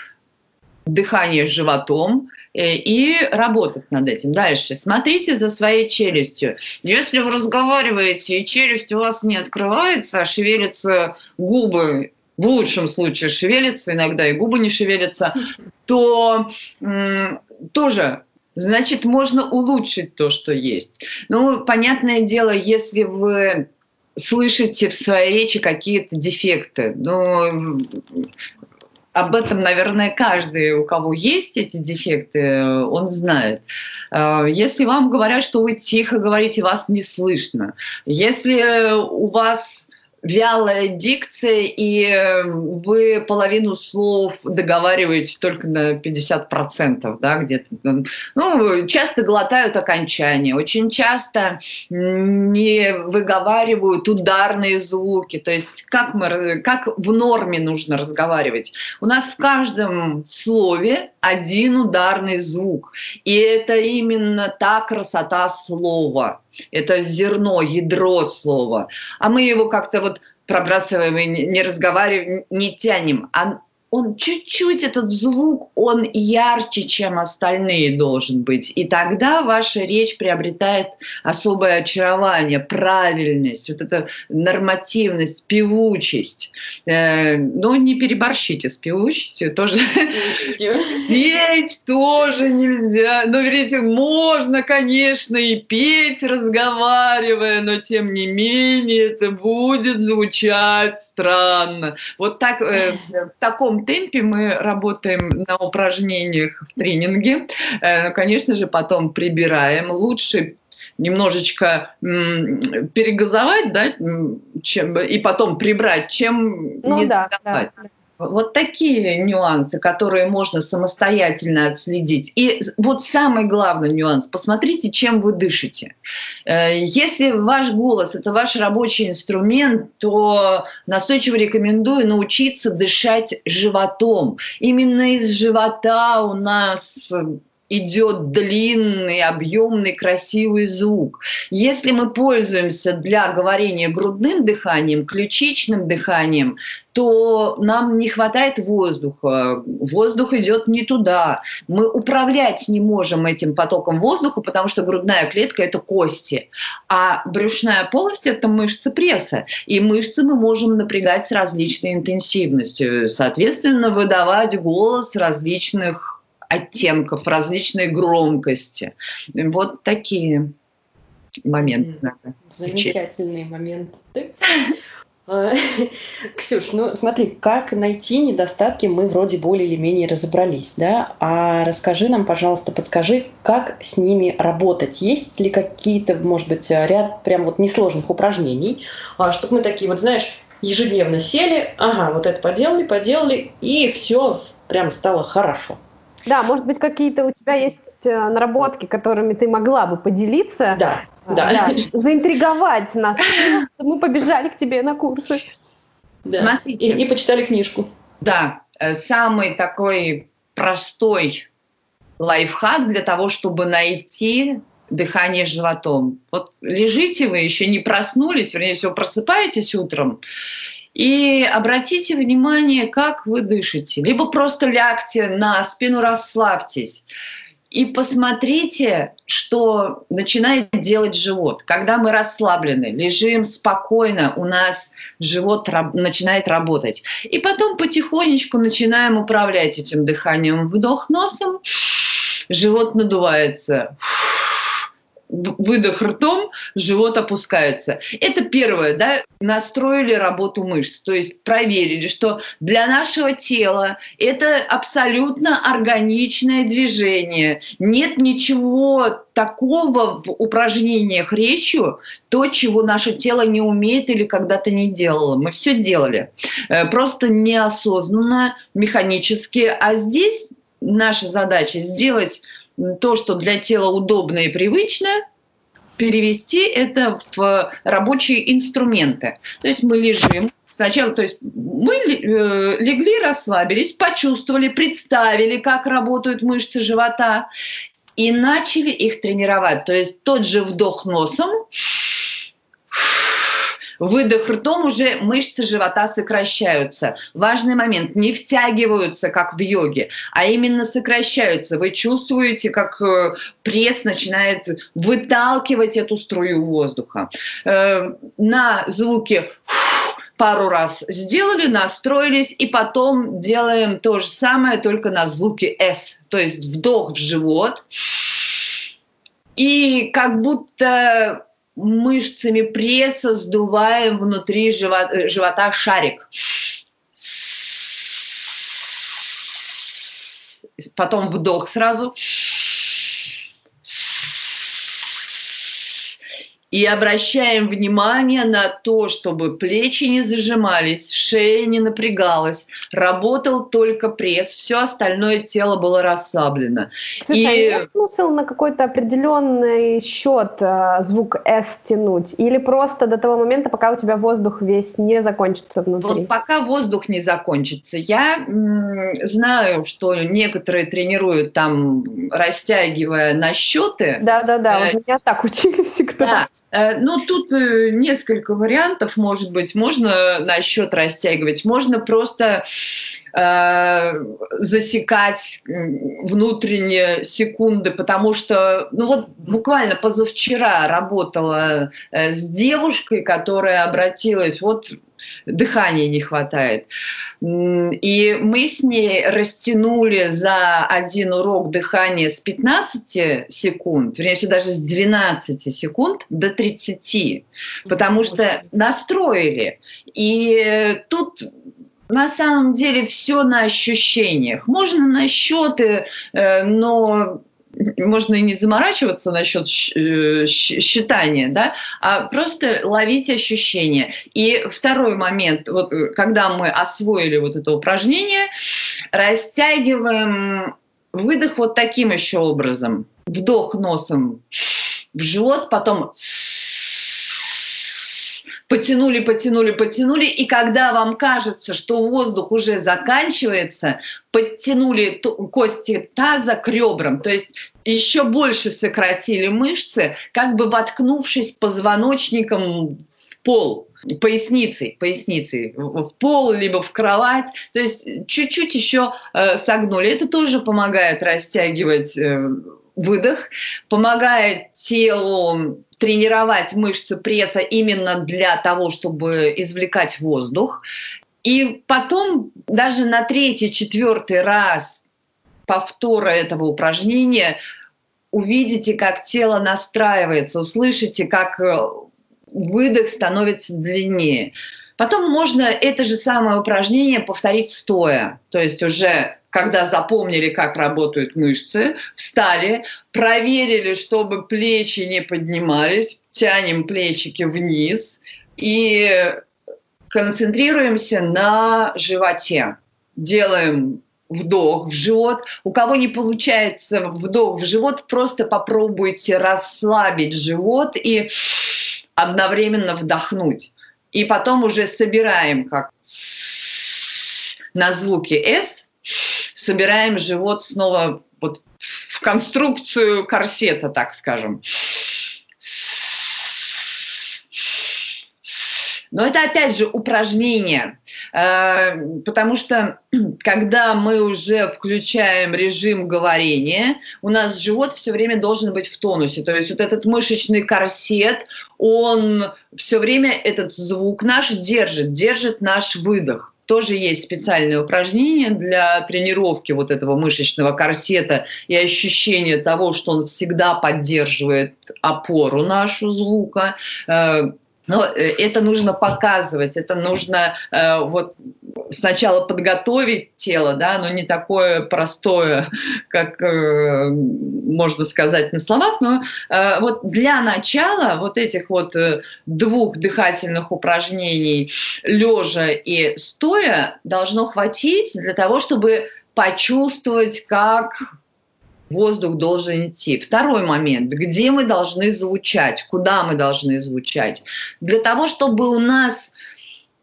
Speaker 5: дыхание животом, и работать над этим. Дальше. Смотрите за своей челюстью. Если вы разговариваете, и челюсть у вас не открывается, а шевелятся губы, в лучшем случае шевелятся, иногда и губы не шевелятся, то тоже значит, можно улучшить то, что есть. Ну, понятное дело, если вы слышите в своей речи какие-то дефекты, ну, об этом, наверное, каждый, у кого есть эти дефекты, он знает. Э, если вам говорят, что вы тихо говорите, вас не слышно, если у вас вялая дикция, и э, вы половину слов договариваете только на 50%, да, где-то. Ну, часто глотают окончания, очень часто не выговаривают ударные звуки, то есть как, мы, как в норме нужно разговаривать. У нас в каждом слове один ударный звук, и это именно та красота слова. Это зерно, ядро слова. А мы его как-то вот пробрасываем и не разговариваем, не тянем. А он чуть-чуть, этот звук, он ярче, чем остальные должен быть. И тогда ваша речь приобретает особое очарование, правильность, вот эта нормативность, певучесть. Э, но не переборщите с певучестью, тоже петь тоже нельзя. Но, вернее, можно, конечно, и петь, разговаривая, но тем не менее это будет звучать странно. Вот так, э, в таком темпе мы работаем на упражнениях в тренинге. Э, конечно же, потом прибираем. Лучше немножечко перегазовать, да, чем, и потом прибрать, чем ну, не да, да. Вот такие нюансы, которые можно самостоятельно отследить. И вот самый главный нюанс, посмотрите, чем вы дышите. Э, если ваш голос – это ваш рабочий инструмент, то настойчиво рекомендую научиться дышать животом. Именно из живота у нас идет длинный, объемный, красивый звук. Если мы пользуемся для говорения грудным дыханием, ключичным дыханием, то нам не хватает воздуха, воздух идет не туда. Мы управлять не можем этим потоком воздуха, потому что грудная клетка – это кости, а брюшная полость – это мышцы пресса. И мышцы мы можем напрягать с различной интенсивностью, соответственно, выдавать голос различных оттенков, различной громкости. Вот такие моменты.
Speaker 3: Замечательные моменты. А, Ксюш, ну смотри, как найти недостатки, мы вроде более или менее разобрались, да? А расскажи нам, пожалуйста, подскажи, как с ними работать? Есть ли какие-то, может быть, ряд прям вот несложных упражнений, а, чтобы мы такие вот, знаешь, ежедневно сели, ага, вот это поделали, поделали, и все прям стало хорошо.
Speaker 2: Да, может быть, какие-то у тебя есть э, наработки, которыми ты могла бы поделиться.
Speaker 3: Да, а, да. да
Speaker 2: заинтриговать нас. Мы побежали к тебе на курсы.
Speaker 3: Да. Смотрите. И, и почитали книжку.
Speaker 5: Да, э, самый такой простой лайфхак для того, чтобы найти дыхание животом. Вот лежите вы, еще не проснулись, вернее всего, просыпаетесь утром, и обратите внимание, как вы дышите. Либо просто лягте на спину, расслабьтесь. И посмотрите, что начинает делать живот. Когда мы расслаблены, лежим спокойно, у нас живот раб- начинает работать. И потом потихонечку начинаем управлять этим дыханием. Вдох носом, живот надувается выдох ртом, живот опускается. Это первое, да, настроили работу мышц, то есть проверили, что для нашего тела это абсолютно органичное движение. Нет ничего такого в упражнениях речью, то, чего наше тело не умеет или когда-то не делало. Мы все делали. Э, просто неосознанно, механически. А здесь наша задача сделать то, что для тела удобно и привычно, перевести это в рабочие инструменты. То есть мы лежим, Сначала, то есть мы э, легли, расслабились, почувствовали, представили, как работают мышцы живота, и начали их тренировать. То есть тот же вдох носом, Выдох ртом уже мышцы живота сокращаются. Важный момент, не втягиваются, как в йоге, а именно сокращаются. Вы чувствуете, как э, пресс начинает выталкивать эту струю воздуха. Э, на звуке пару раз сделали, настроились, и потом делаем то же самое, только на звуке S, то есть вдох в живот. И как будто мышцами пресса сдуваем внутри живота, живота шарик. Потом вдох сразу. И обращаем внимание на то, чтобы плечи не зажимались, шея не напрягалась, работал только пресс, все остальное тело было расслаблено.
Speaker 2: Ксюша, и... а есть смысл на какой-то определенный счет э, звук S тянуть? Или просто до того момента, пока у тебя воздух весь не закончится внутри?
Speaker 5: Вот пока воздух не закончится. Я знаю, что некоторые тренируют там, растягивая на счеты.
Speaker 2: Да-да-да, э- вот меня так учили всегда. Да.
Speaker 5: Э, ну, тут э, несколько вариантов, может быть. Можно на счет растягивать, можно просто э, засекать внутренние секунды, потому что, ну вот буквально позавчера работала э, с девушкой, которая обратилась, вот дыхания не хватает. И мы с ней растянули за один урок дыхания с 15 секунд, вернее, даже с 12 секунд до 30, потому что настроили. И тут на самом деле все на ощущениях. Можно на счеты, э, но можно и не заморачиваться насчет э, считания, да, а просто ловить ощущения. И второй момент, вот э, когда мы освоили вот это упражнение, растягиваем выдох вот таким еще образом. Вдох носом в живот, потом потянули, потянули, потянули, и когда вам кажется, что воздух уже заканчивается, подтянули кости таза к ребрам, то есть еще больше сократили мышцы, как бы воткнувшись позвоночником в пол поясницей, поясницей в пол, либо в кровать, то есть чуть-чуть еще э, согнули. Это тоже помогает растягивать э, выдох, помогает телу тренировать мышцы пресса именно для того, чтобы извлекать воздух. И потом даже на третий, четвертый раз повтора этого упражнения увидите, как тело настраивается, услышите, как э, выдох становится длиннее. Потом можно это же самое упражнение повторить стоя, то есть уже когда запомнили, как работают мышцы, встали, проверили, чтобы плечи не поднимались, тянем плечики вниз и концентрируемся на животе. Делаем вдох в живот. У кого не получается вдох в живот, просто попробуйте расслабить живот и одновременно вдохнуть. И потом уже собираем как на звуке S собираем живот снова вот в конструкцию корсета, так скажем. Но это опять же упражнение, э, потому что когда мы уже включаем режим говорения, у нас живот все время должен быть в тонусе. То есть вот этот мышечный корсет, он все время этот звук наш держит, держит наш выдох тоже есть специальное упражнение для тренировки вот этого мышечного корсета и ощущения того, что он всегда поддерживает опору нашу звука. Э, но э, это нужно показывать, это нужно э, вот сначала подготовить тело, да, но не такое простое, как э, можно сказать на словах, но э, вот для начала вот этих вот э, двух дыхательных упражнений лежа и стоя должно хватить для того, чтобы почувствовать, как воздух должен идти. Второй момент, где мы должны звучать, куда мы должны звучать. Для того, чтобы у нас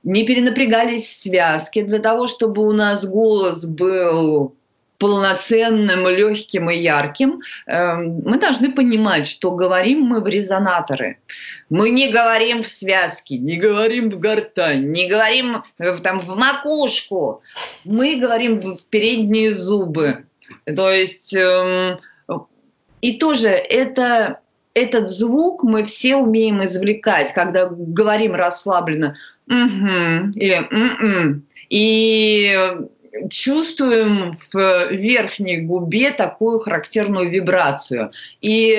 Speaker 5: не перенапрягались связки, для того, чтобы у нас голос был полноценным, легким и ярким, эм, мы должны понимать, что говорим мы в резонаторы. Мы не говорим в связки, не говорим в гортань, не говорим э, там, в макушку. Мы говорим в передние зубы. То есть эм, и тоже это, этот звук мы все умеем извлекать, когда говорим расслабленно угу, или м-м, и чувствуем в верхней губе такую характерную вибрацию. И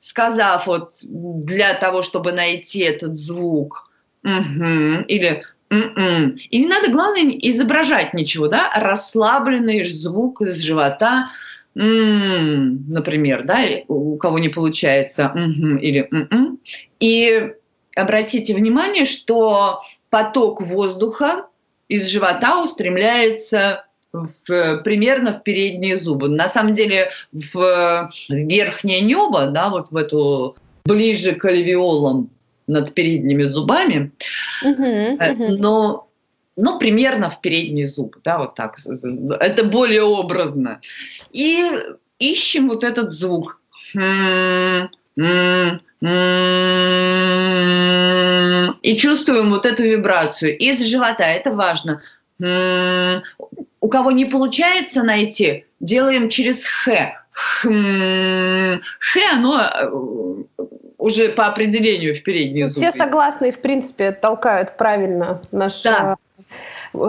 Speaker 5: сказав вот для того, чтобы найти этот звук, угу, или м-м, и не надо, главное, изображать ничего, да, расслабленный звук из живота, м например, да, у кого не получается м или м И обратите внимание, что поток воздуха из живота устремляется в, примерно в передние зубы. На самом деле в верхнее небо, да, вот в эту ближе к альвеолам над передними зубами, uh-huh. но но примерно в передний зуб, да, вот так. Это более образно. И ищем вот этот звук. И чувствуем вот эту вибрацию из живота. Это важно. У кого не получается найти, делаем через х. Х, оно э, уже по определению в переднюю зубы.
Speaker 2: Все согласны и, в принципе, толкают правильно наш да.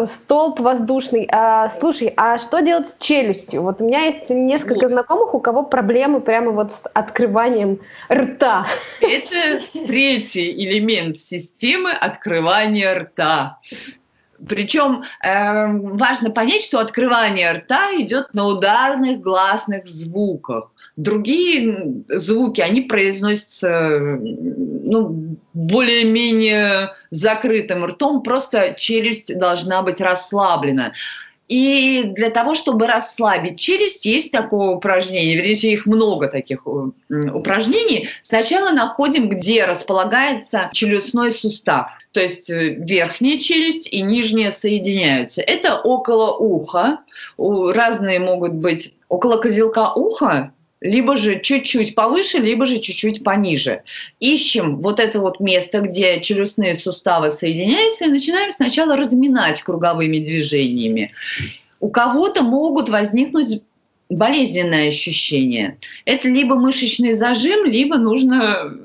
Speaker 2: Столб воздушный. А, слушай, а что делать с челюстью? Вот у меня есть несколько вот. знакомых, у кого проблемы прямо вот с открыванием рта.
Speaker 5: Это третий элемент системы открывания рта. Причем э, важно понять, что открывание рта идет на ударных гласных звуках. Другие звуки, они произносятся ну, более-менее закрытым ртом, просто челюсть должна быть расслаблена. И для того, чтобы расслабить челюсть, есть такое упражнение, вернее, их много таких упражнений. Сначала находим, где располагается челюстной сустав, то есть э, верхняя челюсть и нижняя соединяются. Это около уха, разные могут быть около козелка уха, либо же чуть-чуть повыше, либо же чуть-чуть пониже. Ищем вот это вот место, где челюстные суставы соединяются, и начинаем сначала разминать круговыми движениями. У кого-то могут возникнуть болезненные ощущения. Это либо мышечный зажим, либо нужно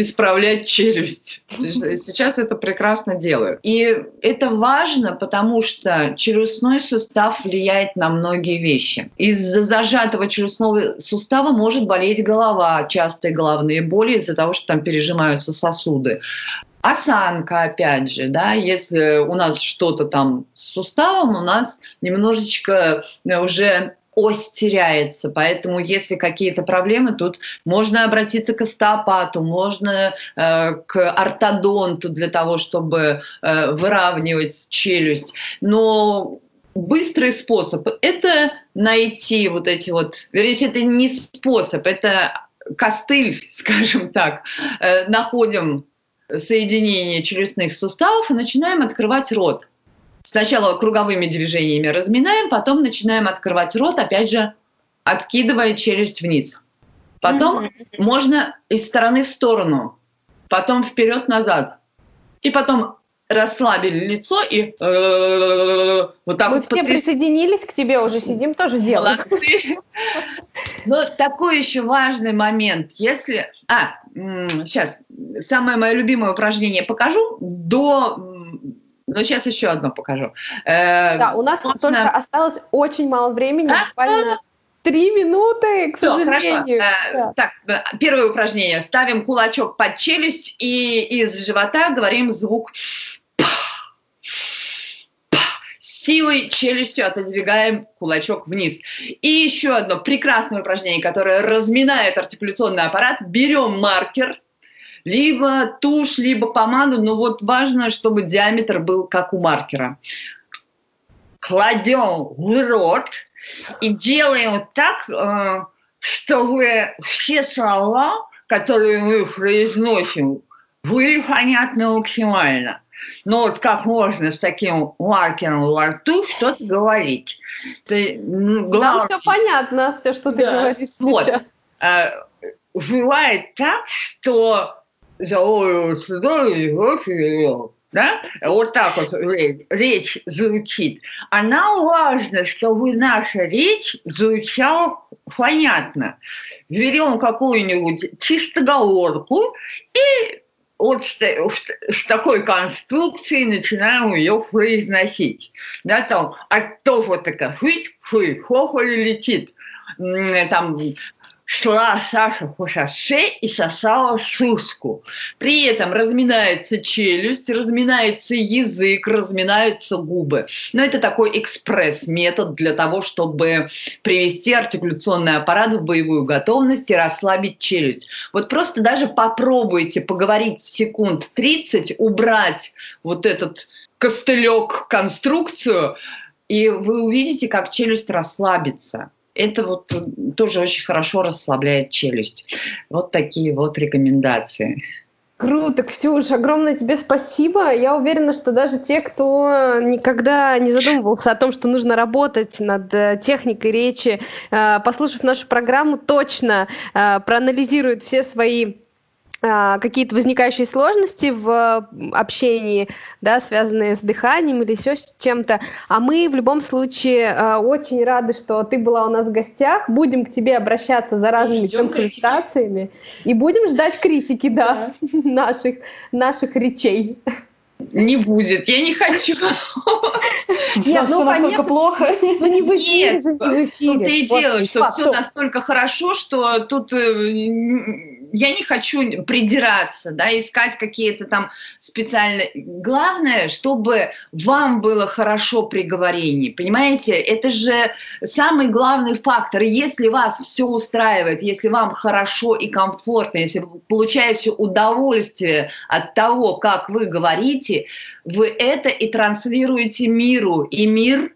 Speaker 5: исправлять челюсть. Сейчас это прекрасно делают. И это важно, потому что челюстной сустав влияет на многие вещи. Из-за зажатого челюстного сустава может болеть голова, частые головные боли из-за того, что там пережимаются сосуды. Осанка, опять же, да, если у нас что-то там с суставом, у нас немножечко уже ось теряется. Поэтому, если какие-то проблемы, тут можно обратиться к остеопату, можно э, к ортодонту для того, чтобы э, выравнивать челюсть. Но быстрый способ – это найти вот эти вот, вернее, это не способ, это костыль, скажем так. Э, находим соединение челюстных суставов и начинаем открывать рот. Сначала круговыми движениями разминаем, потом начинаем открывать рот, опять же, откидывая челюсть вниз. Потом mm-hmm. можно из стороны в сторону, потом вперед-назад. И потом расслабили лицо и э,
Speaker 2: вот так Мы вот все присоединились к тебе, уже сидим, тоже делаем.
Speaker 5: Но такой еще важный момент. Если... А, сейчас, самое мое любимое упражнение покажу. До но сейчас еще одно покажу.
Speaker 2: Э, да, у нас Можно... только осталось очень мало времени, а? буквально три минуты, к Все, сожалению.
Speaker 5: Хорошо. Э, да. Так, первое упражнение. Ставим кулачок под челюсть и из живота говорим звук силой челюстью отодвигаем кулачок вниз. И еще одно прекрасное упражнение, которое разминает артикуляционный аппарат. Берем маркер, либо тушь, либо помаду, но вот важно, чтобы диаметр был как у маркера. Кладем в рот и делаем так, э, чтобы все слова, которые мы произносим, были понятны максимально. Но вот как можно с таким маркером во рту что-то говорить?
Speaker 2: Ты, ну, главное... Нам все понятно, все, что ты да. говоришь вот. сейчас.
Speaker 5: Э, бывает так, что да? Вот так вот речь звучит. А нам важно, чтобы наша речь звучала понятно. Берем какую-нибудь чистоговорку и вот с, с такой конструкцией начинаем ее произносить. Да, там, а то вот такая фыть, фы, хохоль летит. Там шла Саша по шоссе и сосала сушку. При этом разминается челюсть, разминается язык, разминаются губы. Но это такой экспресс-метод для того, чтобы привести артикуляционный аппарат в боевую готовность и расслабить челюсть. Вот просто даже попробуйте поговорить секунд 30, убрать вот этот костылек, конструкцию, и вы увидите, как челюсть расслабится это вот тоже очень хорошо расслабляет челюсть. Вот такие вот рекомендации.
Speaker 2: Круто, Ксюш, огромное тебе спасибо. Я уверена, что даже те, кто никогда не задумывался о том, что нужно работать над э, техникой речи, э, послушав нашу программу, точно э, проанализируют все свои какие-то возникающие сложности в общении, да, связанные с дыханием или еще с чем-то. А мы в любом случае а, очень рады, что ты была у нас в гостях. Будем к тебе обращаться за разными консультациями критики. и будем ждать критики, да, да. наших наших речей.
Speaker 5: Не будет, я не хочу.
Speaker 3: Нет, ну, все настолько плохо.
Speaker 5: Ну не в эфире, Нет, в эфире. Ты и делаешь, что все настолько хорошо, что тут э, я не хочу придираться, да, искать какие-то там специальные. Главное, чтобы вам было хорошо при говорении, понимаете? Это же самый главный фактор. Если вас все устраивает, если вам хорошо и комфортно, если вы получаете удовольствие от того, как вы говорите, вы это и транслируете миру, и мир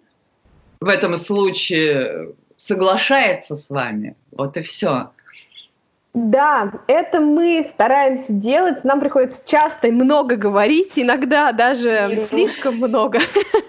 Speaker 5: в этом случае соглашается с вами. Вот и все.
Speaker 2: Да, это мы стараемся делать. Нам приходится часто и много говорить, иногда даже слишком много.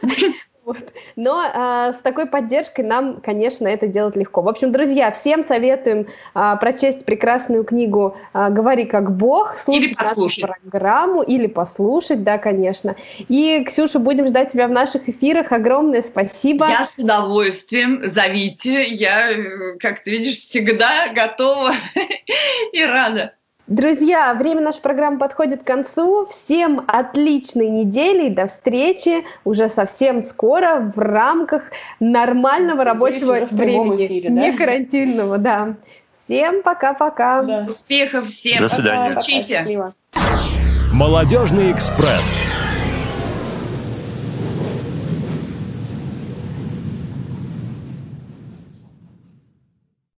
Speaker 2: Вот. Но а, с такой поддержкой нам, конечно, это делать легко. В общем, друзья, всем советуем а, прочесть прекрасную книгу а, «Говори как Бог», слушать нашу программу или послушать, да, конечно. И, Ксюша, будем ждать тебя в наших эфирах. Огромное спасибо.
Speaker 5: Я с удовольствием. Зовите. Я, э, как ты видишь, всегда готова и рада.
Speaker 2: Друзья, время нашей программы подходит к концу. Всем отличной недели и до встречи уже совсем скоро в рамках нормального Надеюсь, рабочего времени. Эфире, да? Не карантинного, да. Всем пока-пока. Да.
Speaker 5: Успехов всем.
Speaker 4: До свидания.
Speaker 5: Учите.
Speaker 1: Молодежный экспресс.